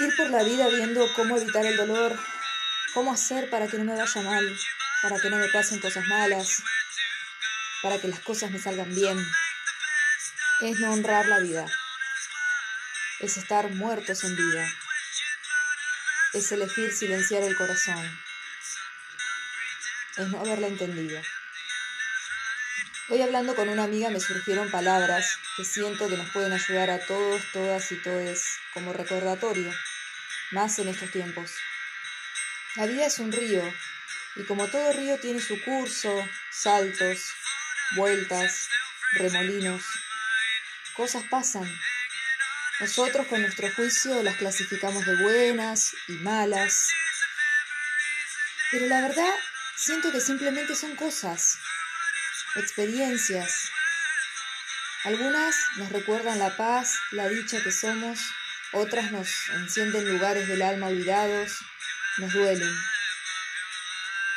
Ir por la vida viendo cómo evitar el dolor, cómo hacer para que no me vaya mal, para que no me pasen cosas malas, para que las cosas me salgan bien, es no honrar la vida, es estar muertos en vida, es elegir silenciar el corazón, es no haberla entendido. Hoy hablando con una amiga me surgieron palabras que siento que nos pueden ayudar a todos, todas y todes como recordatorio, más en estos tiempos. La vida es un río y como todo río tiene su curso, saltos, vueltas, remolinos. Cosas pasan. Nosotros con nuestro juicio las clasificamos de buenas y malas. Pero la verdad siento que simplemente son cosas experiencias. Algunas nos recuerdan la paz, la dicha que somos, otras nos encienden lugares del alma olvidados, nos duelen.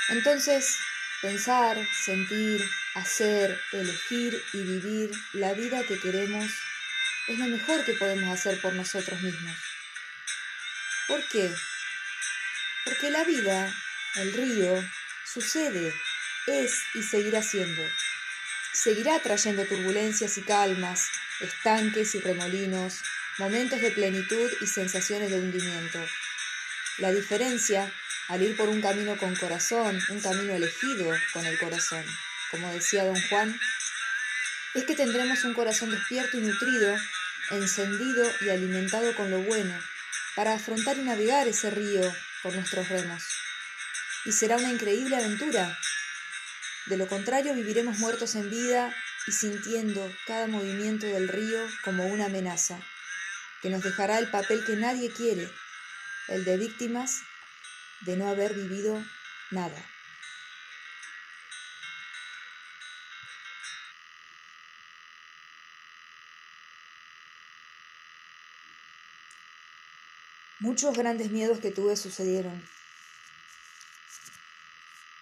Entonces, pensar, sentir, hacer, elegir y vivir la vida que queremos es lo mejor que podemos hacer por nosotros mismos. ¿Por qué? Porque la vida, el río, sucede, es y seguirá siendo seguirá trayendo turbulencias y calmas, estanques y remolinos, momentos de plenitud y sensaciones de hundimiento. La diferencia, al ir por un camino con corazón, un camino elegido con el corazón, como decía don Juan, es que tendremos un corazón despierto y nutrido, encendido y alimentado con lo bueno, para afrontar y navegar ese río con nuestros remos. Y será una increíble aventura de lo contrario, viviremos muertos en vida y sintiendo cada movimiento del río como una amenaza, que nos dejará el papel que nadie quiere, el de víctimas de no haber vivido nada. Muchos grandes miedos que tuve sucedieron.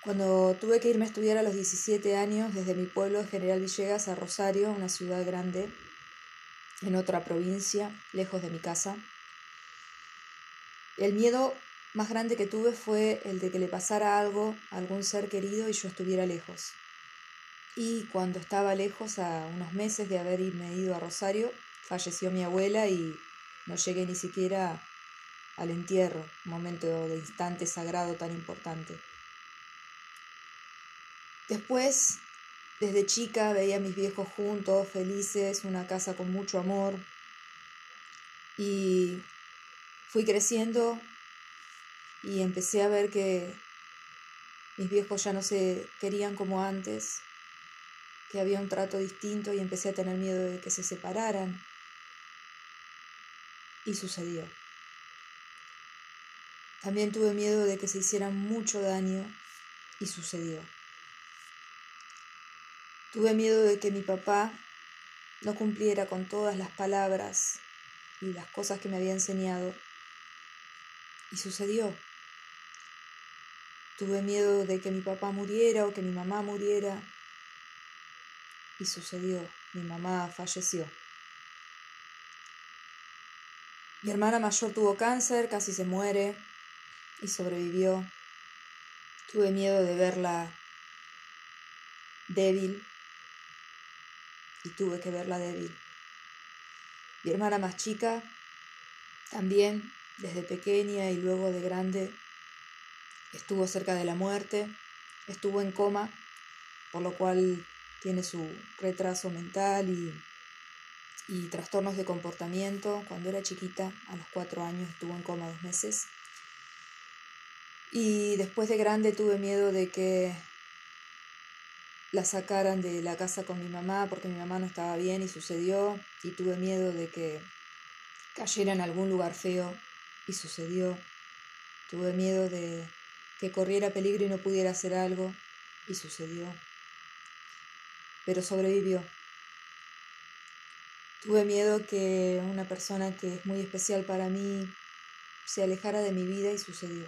Cuando tuve que irme a estudiar a los 17 años desde mi pueblo de General Villegas a Rosario, una ciudad grande, en otra provincia, lejos de mi casa, el miedo más grande que tuve fue el de que le pasara algo a algún ser querido y yo estuviera lejos. Y cuando estaba lejos, a unos meses de haber ido a Rosario, falleció mi abuela y no llegué ni siquiera al entierro, momento de instante sagrado tan importante. Después, desde chica, veía a mis viejos juntos, felices, una casa con mucho amor. Y fui creciendo y empecé a ver que mis viejos ya no se querían como antes, que había un trato distinto y empecé a tener miedo de que se separaran. Y sucedió. También tuve miedo de que se hicieran mucho daño y sucedió. Tuve miedo de que mi papá no cumpliera con todas las palabras y las cosas que me había enseñado. Y sucedió. Tuve miedo de que mi papá muriera o que mi mamá muriera. Y sucedió. Mi mamá falleció. Mi hermana mayor tuvo cáncer, casi se muere y sobrevivió. Tuve miedo de verla débil y tuve que verla débil. Mi hermana más chica, también desde pequeña y luego de grande, estuvo cerca de la muerte, estuvo en coma, por lo cual tiene su retraso mental y, y trastornos de comportamiento. Cuando era chiquita, a los cuatro años, estuvo en coma dos meses. Y después de grande tuve miedo de que la sacaran de la casa con mi mamá porque mi mamá no estaba bien y sucedió y tuve miedo de que cayera en algún lugar feo y sucedió. Tuve miedo de que corriera peligro y no pudiera hacer algo y sucedió. Pero sobrevivió. Tuve miedo que una persona que es muy especial para mí se alejara de mi vida y sucedió.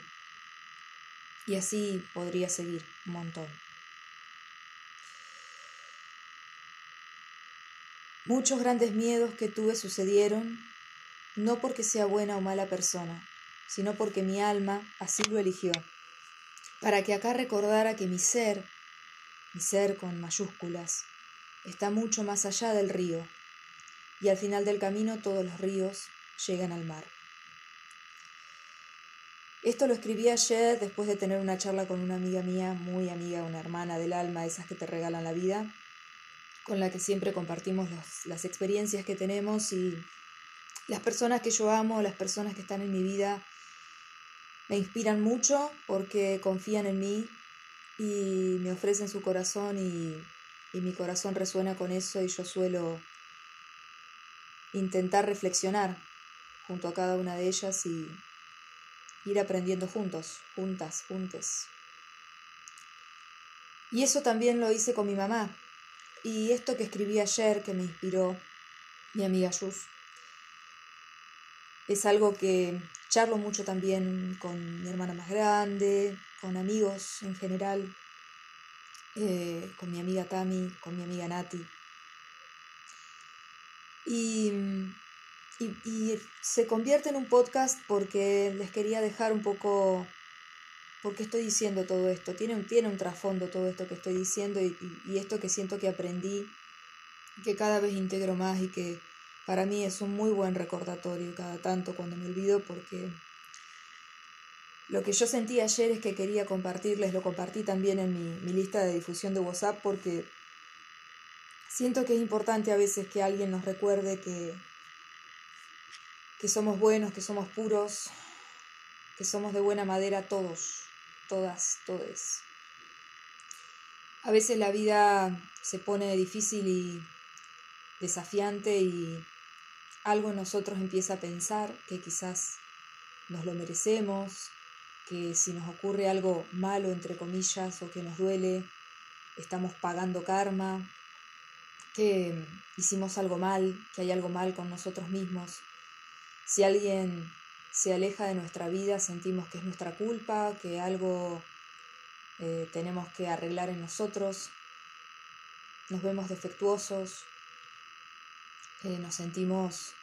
Y así podría seguir un montón. Muchos grandes miedos que tuve sucedieron no porque sea buena o mala persona, sino porque mi alma así lo eligió, para que acá recordara que mi ser, mi ser con mayúsculas, está mucho más allá del río, y al final del camino todos los ríos llegan al mar. Esto lo escribí ayer después de tener una charla con una amiga mía, muy amiga, una hermana del alma, esas que te regalan la vida, con la que siempre compartimos las experiencias que tenemos y las personas que yo amo, las personas que están en mi vida, me inspiran mucho porque confían en mí y me ofrecen su corazón y, y mi corazón resuena con eso y yo suelo intentar reflexionar junto a cada una de ellas y ir aprendiendo juntos, juntas, juntes. Y eso también lo hice con mi mamá. Y esto que escribí ayer, que me inspiró mi amiga Yus, es algo que charlo mucho también con mi hermana más grande, con amigos en general, eh, con mi amiga Tami, con mi amiga Nati. Y y, se convierte en un podcast porque les quería dejar un poco por qué estoy diciendo todo esto. Tiene un, tiene un trasfondo todo esto que estoy diciendo y, y, esto que siento que aprendí, que cada vez integro más y que para mí es un muy buen recordatorio cada tanto cuando me olvido porque lo que yo sentí ayer es que quería compartirles, lo compartí también en mi, mi lista de difusión de WhatsApp porque siento que es importante a veces que alguien nos recuerde que, que somos buenos, que somos puros, que somos de buena madera todos, todas, todes. A veces la vida se pone difícil y desafiante y algo en nosotros empieza a pensar que quizás nos lo merecemos, que si nos ocurre algo malo, entre comillas, o que nos duele, estamos pagando karma, que hicimos algo mal, que hay algo mal con nosotros mismos. Si alguien se aleja de nuestra vida, sentimos que es nuestra culpa, que algo eh, tenemos que arreglar en nosotros, nos vemos defectuosos, eh, nos sentimos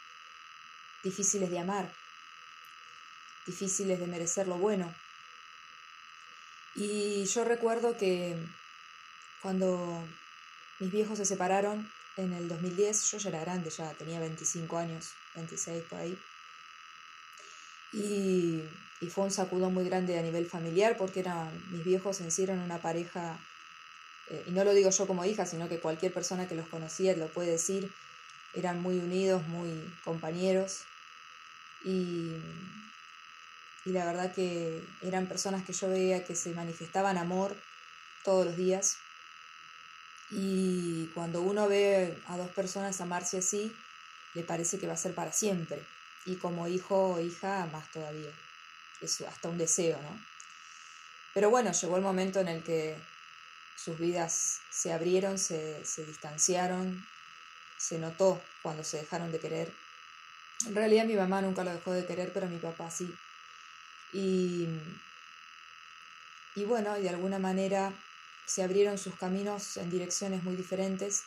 difíciles de amar, difíciles de merecer lo bueno. Y yo recuerdo que cuando mis viejos se separaron en el 2010, yo ya era grande, ya tenía 25 años, 26 por ahí. Y, fue un sacudo muy grande a nivel familiar porque eran, mis viejos en sí una pareja, eh, y no lo digo yo como hija, sino que cualquier persona que los conocía lo puede decir, eran muy unidos, muy compañeros. Y, y la verdad que eran personas que yo veía que se manifestaban amor todos los días. Y cuando uno ve a dos personas amarse así, le parece que va a ser para siempre y como hijo o hija más todavía. Es hasta un deseo, ¿no? Pero bueno, llegó el momento en el que sus vidas se abrieron, se, se distanciaron, se notó cuando se dejaron de querer. En realidad mi mamá nunca lo dejó de querer, pero mi papá sí. Y, y bueno, de alguna manera se abrieron sus caminos en direcciones muy diferentes.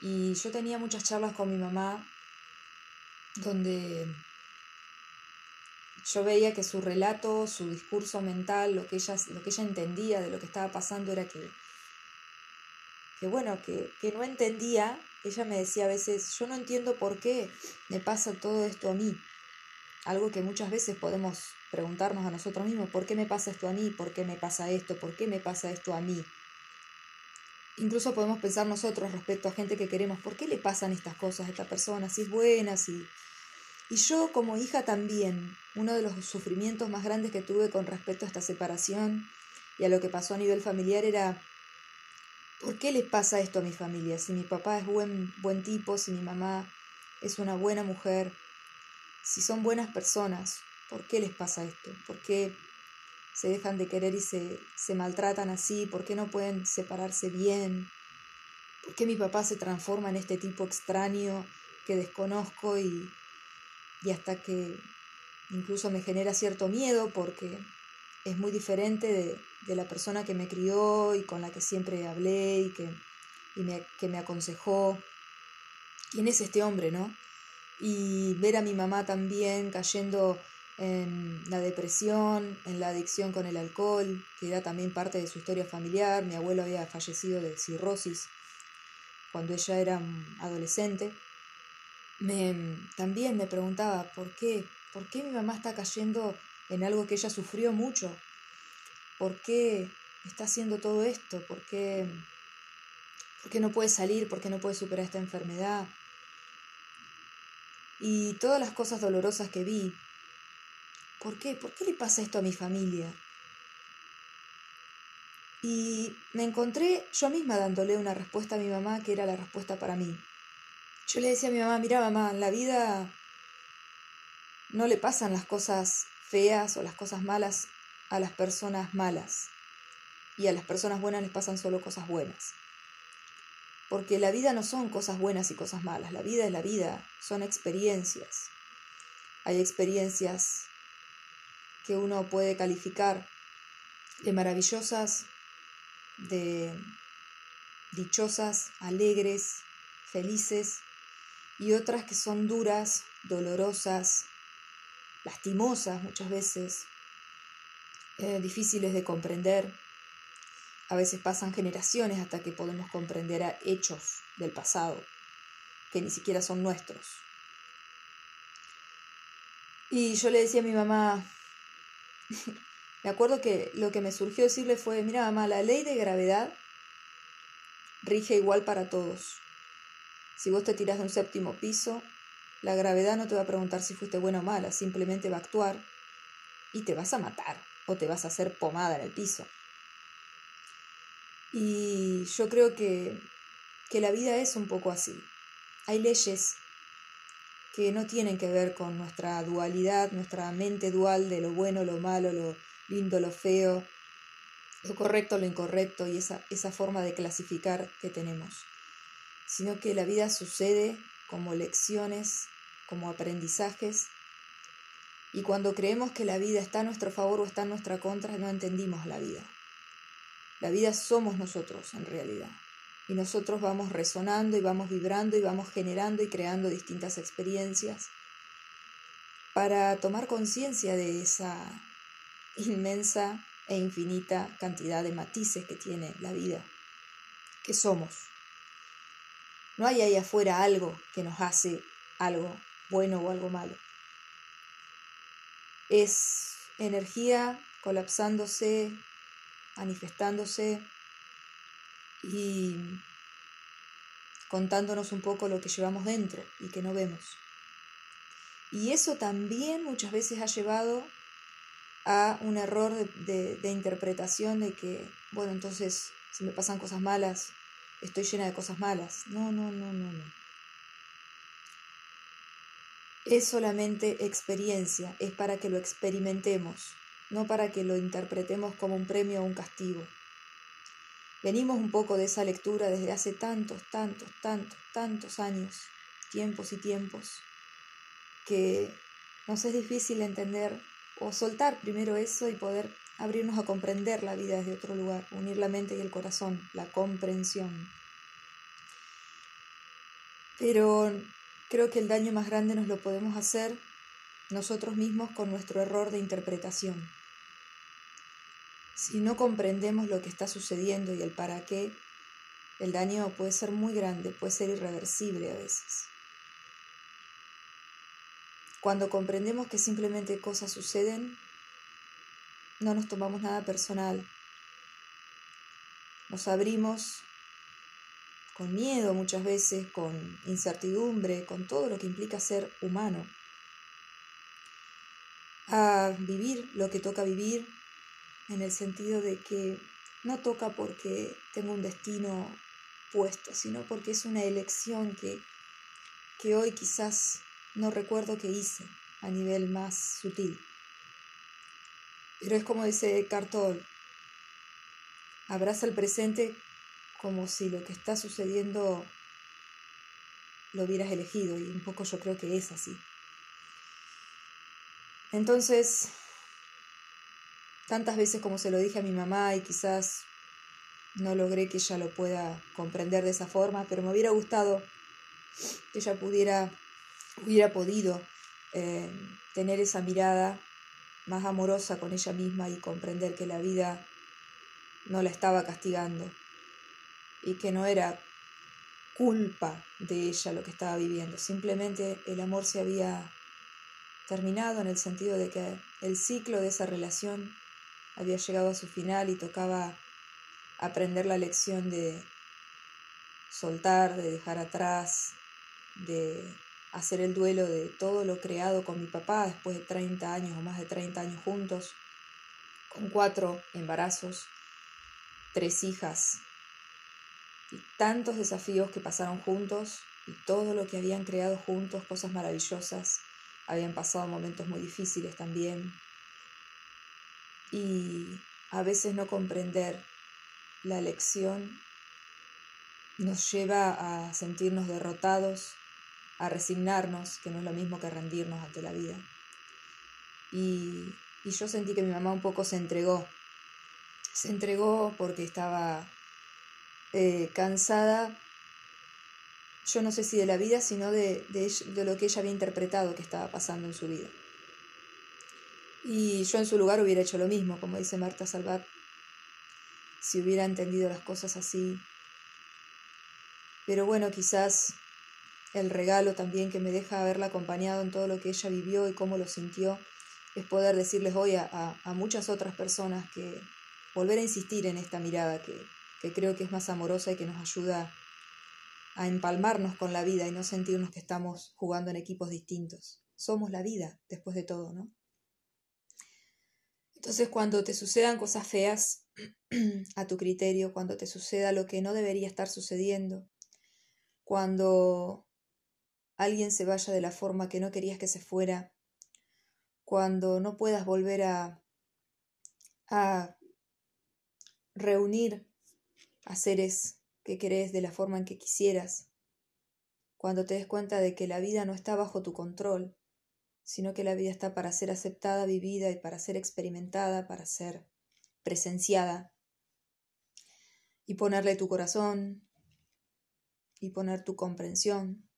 Y yo tenía muchas charlas con mi mamá donde yo veía que su relato, su discurso mental, lo que ella, lo que ella entendía de lo que estaba pasando era que, que bueno, que, que no entendía, ella me decía a veces, yo no entiendo por qué me pasa todo esto a mí. Algo que muchas veces podemos preguntarnos a nosotros mismos, ¿por qué me pasa esto a mí? ¿Por qué me pasa esto? ¿Por qué me pasa esto a mí? Incluso podemos pensar nosotros respecto a gente que queremos, ¿por qué le pasan estas cosas a esta persona? Si es buena, si... Y yo como hija también, uno de los sufrimientos más grandes que tuve con respecto a esta separación y a lo que pasó a nivel familiar era, ¿por qué le pasa esto a mi familia? Si mi papá es buen, buen tipo, si mi mamá es una buena mujer, si son buenas personas, ¿por qué les pasa esto? ¿Por qué se dejan de querer y se, se maltratan así? ¿Por qué no pueden separarse bien? ¿Por qué mi papá se transforma en este tipo extraño que desconozco y, y hasta que incluso me genera cierto miedo porque es muy diferente de, de, la persona que me crió y con la que siempre hablé y que, y me, que me aconsejó. ¿Quién es este hombre, no? y ver a mi mamá también cayendo en la depresión, en la adicción con el alcohol, que era también parte de su historia familiar. Mi abuelo había fallecido de cirrosis cuando ella era adolescente. Me, también me preguntaba por qué, por qué mi mamá está cayendo en algo que ella sufrió mucho, por qué está haciendo todo esto, por qué, por qué no puede salir, por qué no puede superar esta enfermedad. Y todas las cosas dolorosas que vi, ¿Por qué? ¿Por qué le pasa esto a mi familia? Y me encontré yo misma dándole una respuesta a mi mamá que era la respuesta para mí. Yo le decía a mi mamá, mira mamá, en la vida no le pasan las cosas feas o las cosas malas a las personas malas. Y a las personas buenas les pasan solo cosas buenas. Porque la vida no son cosas buenas y cosas malas. La vida es la vida, son experiencias. Hay experiencias que uno puede calificar de maravillosas, de dichosas, alegres, felices, y otras que son duras, dolorosas, lastimosas muchas veces, eh, difíciles de comprender. A veces pasan generaciones hasta que podemos comprender a hechos del pasado que ni siquiera son nuestros. Y yo le decía a mi mamá, me acuerdo que lo que me surgió decirle fue, mira mamá, la ley de gravedad rige igual para todos. Si vos te tirás de un séptimo piso, la gravedad no te va a preguntar si fuiste buena o mala, simplemente va a actuar y te vas a matar o te vas a hacer pomada en el piso. Y yo creo que, que la vida es un poco así. Hay leyes que no tienen que ver con nuestra dualidad, nuestra mente dual de lo bueno, lo malo, lo lindo, lo feo, lo correcto, lo incorrecto y esa, esa forma de clasificar que tenemos, sino que la vida sucede como lecciones, como aprendizajes, y cuando creemos que la vida está a nuestro favor o está en nuestra contra, no entendimos la vida. La vida somos nosotros en realidad y nosotros vamos resonando y vamos vibrando y vamos generando y creando distintas experiencias para tomar conciencia de esa inmensa e infinita cantidad de matices que tiene la vida, que somos. No hay ahí afuera algo que nos hace algo bueno o algo malo. Es energía colapsándose, manifestándose, y contándonos un poco lo que llevamos dentro y que no vemos. Y eso también muchas veces ha llevado a un error de, interpretación de que, bueno, entonces si me pasan cosas malas, estoy llena de cosas malas. No, no, no, no, no. Es solamente experiencia, es para que lo experimentemos, no para que lo interpretemos como un premio o un castigo. Venimos un poco de esa lectura desde hace tantos, tantos, tantos, tantos años, tiempos y tiempos, que nos es difícil entender o soltar primero eso y poder abrirnos a comprender la vida desde otro lugar, unir la mente y el corazón, la comprensión. Pero creo que el daño más grande nos lo podemos hacer nosotros mismos con nuestro error de interpretación. Si no comprendemos lo que está sucediendo y el para qué, el daño puede ser muy grande, puede ser irreversible a veces. Cuando comprendemos que simplemente cosas suceden, no nos tomamos nada personal. Nos abrimos con miedo muchas veces, con incertidumbre, con todo lo que implica ser humano, a vivir lo que toca vivir en el sentido de que no toca porque tengo un destino puesto, sino porque es una elección que, que hoy quizás no recuerdo que hice a nivel más sutil. Pero es como dice Cartol, abraza el presente como si lo que está sucediendo lo hubieras elegido y un poco yo creo que es así. Entonces, tantas veces como se lo dije a mi mamá y quizás no logré que ella lo pueda comprender de esa forma, pero me hubiera gustado que ella pudiera hubiera podido eh, tener esa mirada más amorosa con ella misma y comprender que la vida no la estaba castigando y que no era culpa de ella lo que estaba viviendo, simplemente el amor se había terminado en el sentido de que el ciclo de esa relación había llegado a su final y tocaba aprender la lección de soltar, de dejar atrás, de hacer el duelo de todo lo creado con mi papá después de 30 años o más de 30 años juntos, con cuatro embarazos, tres hijas y tantos desafíos que pasaron juntos y todo lo que habían creado juntos, cosas maravillosas, habían pasado momentos muy difíciles también. Y a veces no comprender la lección nos lleva a sentirnos derrotados, a resignarnos, que no es lo mismo que rendirnos ante la vida. Y, y yo sentí que mi mamá un poco se entregó. Se entregó porque estaba eh, cansada, yo no sé si de la vida, sino de, de, lo que ella había interpretado que estaba pasando en su vida. Y yo en su lugar hubiera hecho lo mismo, como dice Marta Salvat, si hubiera entendido las cosas así. Pero bueno, quizás el regalo también que me deja haberla acompañado en todo lo que ella vivió y cómo lo sintió es poder decirles hoy a, a muchas otras personas que volver a insistir en esta mirada que, que creo que es más amorosa y que nos ayuda a empalmarnos con la vida y no sentirnos que estamos jugando en equipos distintos. Somos la vida, después de todo, ¿no? Entonces, cuando te sucedan cosas feas a tu criterio, cuando te suceda lo que no debería estar sucediendo, cuando alguien se vaya de la forma que no querías que se fuera, cuando no puedas volver a, a reunir a seres que querés de la forma en que quisieras, cuando te des cuenta de que la vida no está bajo tu control, sino que la vida está para ser aceptada, vivida y para ser experimentada, para ser presenciada, y ponerle tu corazón y poner tu comprensión.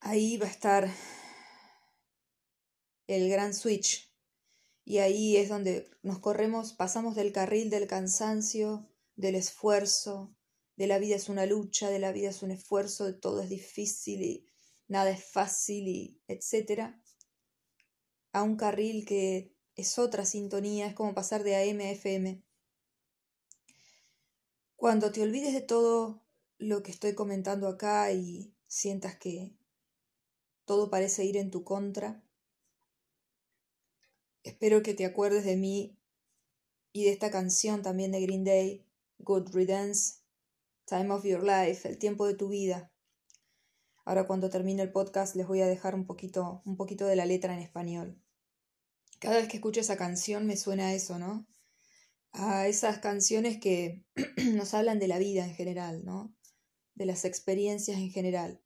Ahí va a estar el gran switch y ahí es donde nos corremos, pasamos del carril del cansancio, del esfuerzo, de la vida es una lucha, de la vida es un esfuerzo, de todo es difícil y nada es fácil y etcétera, a un carril que es otra sintonía, es como pasar de AM a FM. Cuando te olvides de todo lo que estoy comentando acá y sientas que todo parece ir en tu contra, Espero que te acuerdes de mí y de esta canción también de Green Day, Good Riddance, Time of Your Life, el tiempo de tu vida. Ahora cuando termine el podcast les voy a dejar un poquito, un poquito de la letra en español. Cada vez que escucho esa canción me suena a eso, ¿no? A esas canciones que nos hablan de la vida en general, ¿no? De las experiencias en general.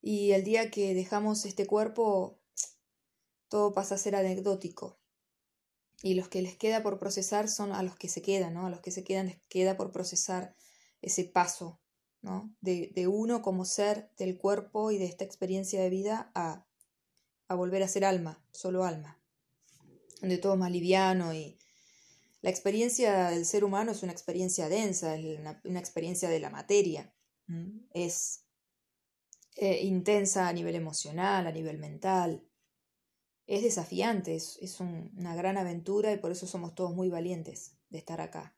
Y el día que dejamos este cuerpo, todo pasa a ser anecdótico. Y los que les queda por procesar son a los que se quedan, ¿no? A los que se quedan les queda por procesar ese paso, ¿no? De, de uno como ser del cuerpo y de esta experiencia de vida a, a volver a ser alma, solo alma. Donde todo es más liviano y la experiencia del ser humano es una experiencia densa, es una, experiencia de la materia. Es eh, intensa a nivel emocional, a nivel mental, es desafiante, es, una gran aventura y por eso somos todos muy valientes de estar acá.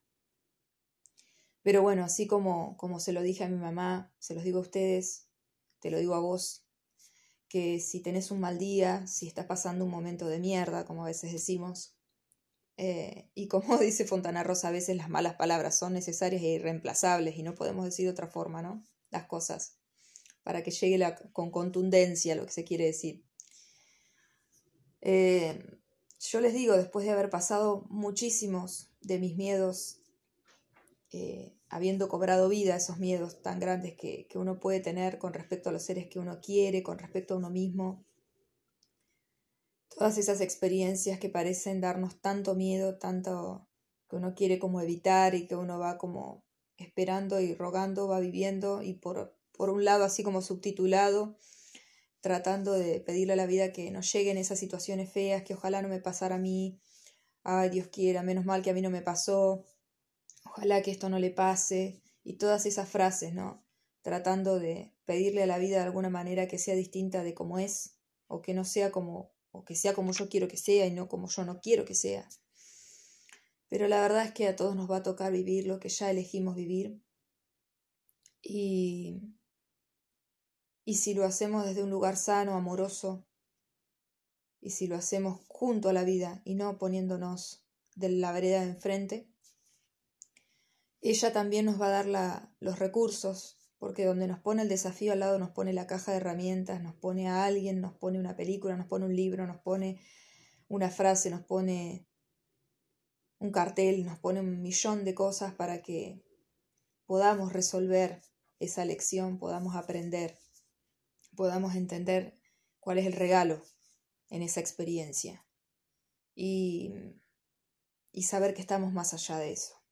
Pero bueno, así como, como se lo dije a mi mamá, se los digo a ustedes, te lo digo a vos, que si tenés un mal día, si estás pasando un momento de mierda, como a veces decimos, eh, y como dice Fontana Rosa, a veces las malas palabras son necesarias e irreemplazables y no podemos decir de otra forma, ¿no? Las cosas, para que llegue la, con contundencia lo que se quiere decir. Eh, yo les digo, después de haber pasado muchísimos de mis miedos, eh, habiendo cobrado vida esos miedos tan grandes que, que uno puede tener con respecto a los seres que uno quiere, con respecto a uno mismo, todas esas experiencias que parecen darnos tanto miedo, tanto que uno quiere como evitar y que uno va como esperando y rogando, va viviendo y por, por un lado así como subtitulado, tratando de pedirle a la vida que no lleguen esas situaciones feas, que ojalá no me pasara a mí, ay Dios quiera, menos mal que a mí no me pasó, ojalá que esto no le pase, y todas esas frases, ¿no? Tratando de pedirle a la vida de alguna manera que sea distinta de como es, o que no sea como, o que sea como yo quiero que sea y no como yo no quiero que sea. Pero la verdad es que a todos nos va a tocar vivir lo que ya elegimos vivir. Y, y si lo hacemos desde un lugar sano, amoroso, y si lo hacemos junto a la vida y no poniéndonos de la vereda de enfrente, ella también nos va a dar la, los recursos, porque donde nos pone el desafío al lado nos pone la caja de herramientas, nos pone a alguien, nos pone una película, nos pone un libro, nos pone una frase, nos pone un cartel, nos pone un millón de cosas para que podamos resolver esa lección, podamos aprender, podamos entender cuál es el regalo en esa experiencia y, y saber que estamos más allá de eso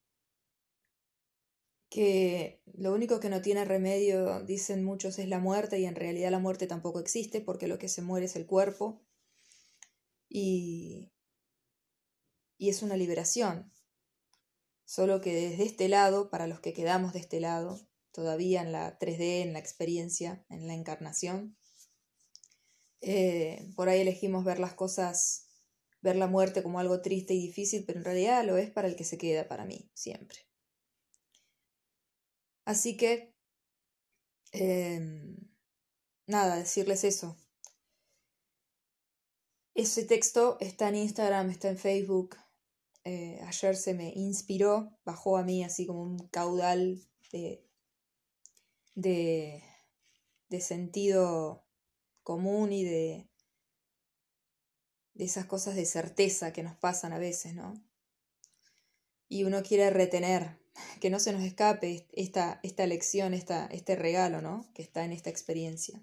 que lo único que no tiene remedio, dicen muchos, es la muerte y en realidad la muerte tampoco existe porque lo que se muere es el cuerpo y, y es una liberación. Solo que desde este lado, para los que quedamos de este lado, todavía en la 3D, en la experiencia, en la encarnación, eh, por ahí elegimos ver las cosas, ver la muerte como algo triste y difícil, pero en realidad lo es para el que se queda, para mí, siempre. Así que, em, nada, decirles eso. Ese texto está en Instagram, está en Facebook. Eh, ayer se me inspiró, bajó a mí así como un caudal de, de, de sentido común y de, de esas cosas de certeza que nos pasan a veces, ¿no? Y uno quiere retener que no se nos escape esta, esta lección, esta, este regalo, ¿no? Que está en esta experiencia.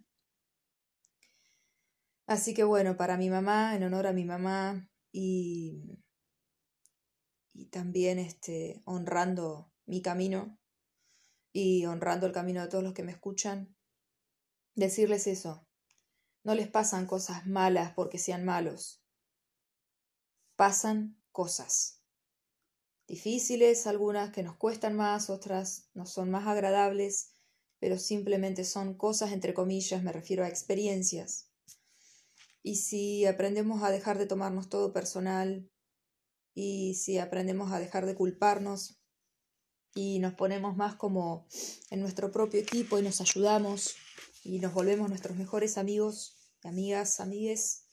Así que bueno, para mi mamá, en honor a mi mamá y, y también este, honrando mi camino y honrando el camino de todos los que me escuchan, decirles eso. No les pasan cosas malas porque sean malos. Pasan cosas difíciles, algunas que nos cuestan más, otras no son más agradables, pero simplemente son cosas entre comillas, me refiero a experiencias. Y si aprendemos a dejar de tomarnos todo personal, y si aprendemos a dejar de culparnos, y nos ponemos más como en nuestro propio equipo y nos ayudamos y nos volvemos nuestros mejores amigos, amigas, amigues,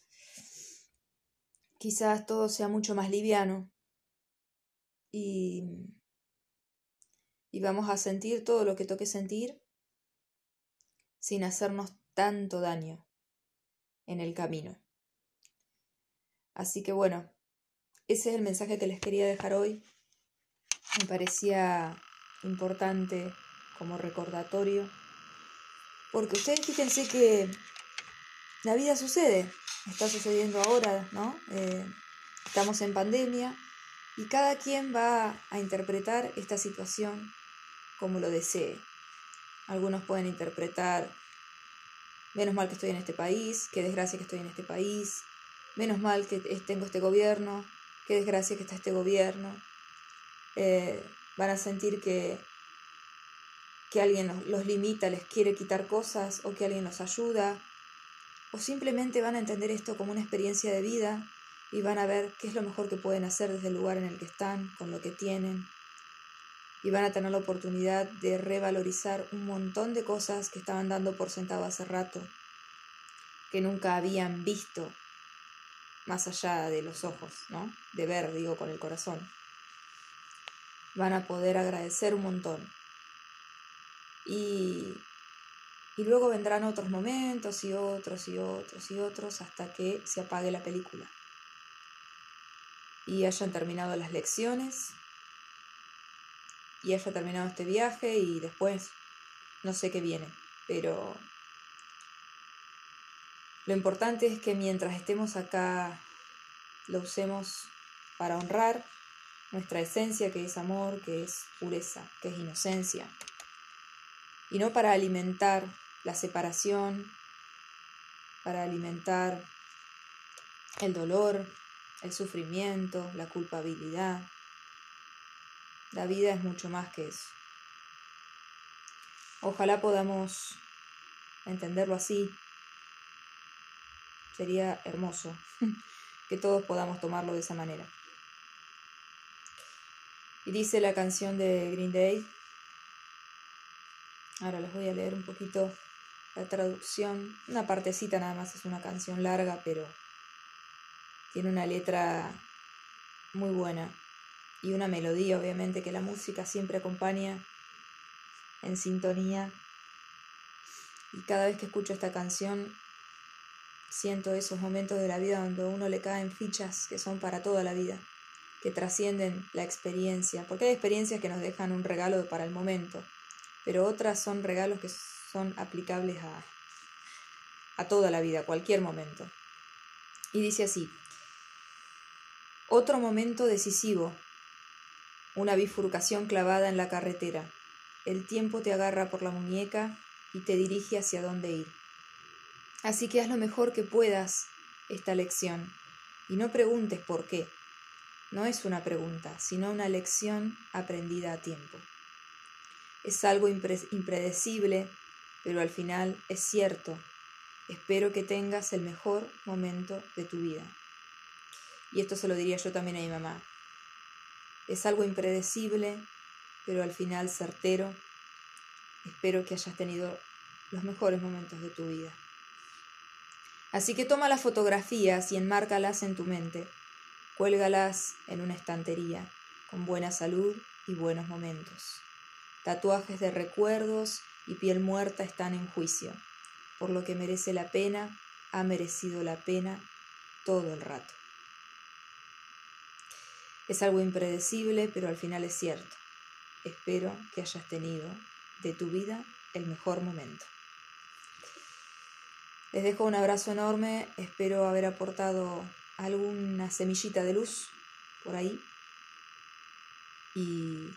quizás todo sea mucho más liviano y, y vamos a sentir todo lo que toque sentir sin hacernos tanto daño en el camino. Así que bueno, ese es el mensaje que les quería dejar hoy. Me parecía importante como recordatorio, porque ustedes fíjense que la vida sucede, está sucediendo ahora, ¿no? Eh, estamos en pandemia, y cada quien va a interpretar esta situación como lo desee. Algunos pueden interpretar, menos mal que estoy en este país, qué desgracia que estoy en este país, menos mal que tengo este gobierno, qué desgracia que está este gobierno. Eh, van a sentir que, que alguien los, los limita, les quiere quitar cosas o que alguien los ayuda. O simplemente van a entender esto como una experiencia de vida y van a ver qué es lo mejor que pueden hacer desde el lugar en el que están, con lo que tienen, y van a tener la oportunidad de revalorizar un montón de cosas que estaban dando por sentado hace rato, que nunca habían visto más allá de los ojos, ¿no? De ver, digo, con el corazón. Van a poder agradecer un montón. Y, y luego vendrán otros momentos y otros y otros y otros hasta que se apague la película y hayan terminado las lecciones y haya terminado este viaje y después no sé qué viene, pero lo importante es que mientras estemos acá lo usemos para honrar nuestra esencia que es amor, que es pureza, que es inocencia, y no para alimentar la separación, para alimentar el dolor, el sufrimiento, la culpabilidad. La vida es mucho más que eso. Ojalá podamos entenderlo así. Sería hermoso que todos podamos tomarlo de esa manera. Y dice la canción de Green Day, ahora les voy a leer un poquito la traducción, una partecita nada más, es una canción larga, pero tiene una letra muy buena y una melodía, obviamente, que la música siempre acompaña en sintonía. Y cada vez que escucho esta canción, siento esos momentos de la vida donde a uno le caen fichas que son para toda la vida, que trascienden la experiencia, porque hay experiencias que nos dejan un regalo para el momento, pero otras son regalos que son aplicables a, a toda la vida, a cualquier momento. Y dice así, otro momento decisivo, una bifurcación clavada en la carretera. El tiempo te agarra por la muñeca y te dirige hacia dónde ir. Así que haz lo mejor que puedas esta lección y no preguntes por qué. No es una pregunta, sino una lección aprendida a tiempo. Es algo impredecible, pero al final es cierto. Espero que tengas el mejor momento de tu vida. Y esto se lo diría yo también a mi mamá. Es algo impredecible, pero al final certero. Espero que hayas tenido los mejores momentos de tu vida. Así que toma las fotografías y enmárcalas en tu mente. Cuélgalas en una estantería, con buena salud y buenos momentos. Tatuajes de recuerdos y piel muerta están en juicio, por lo que merece la pena, ha merecido la pena todo el rato. Es algo impredecible, pero al final es cierto. Espero que hayas tenido de tu vida el mejor momento. Les dejo un abrazo enorme, espero haber aportado alguna semillita de luz por ahí y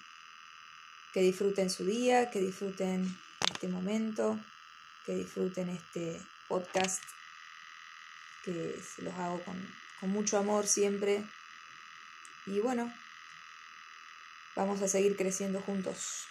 que disfruten su día, que disfruten este momento, que disfruten este podcast que los hago con, con mucho amor siempre y bueno, vamos a seguir creciendo juntos.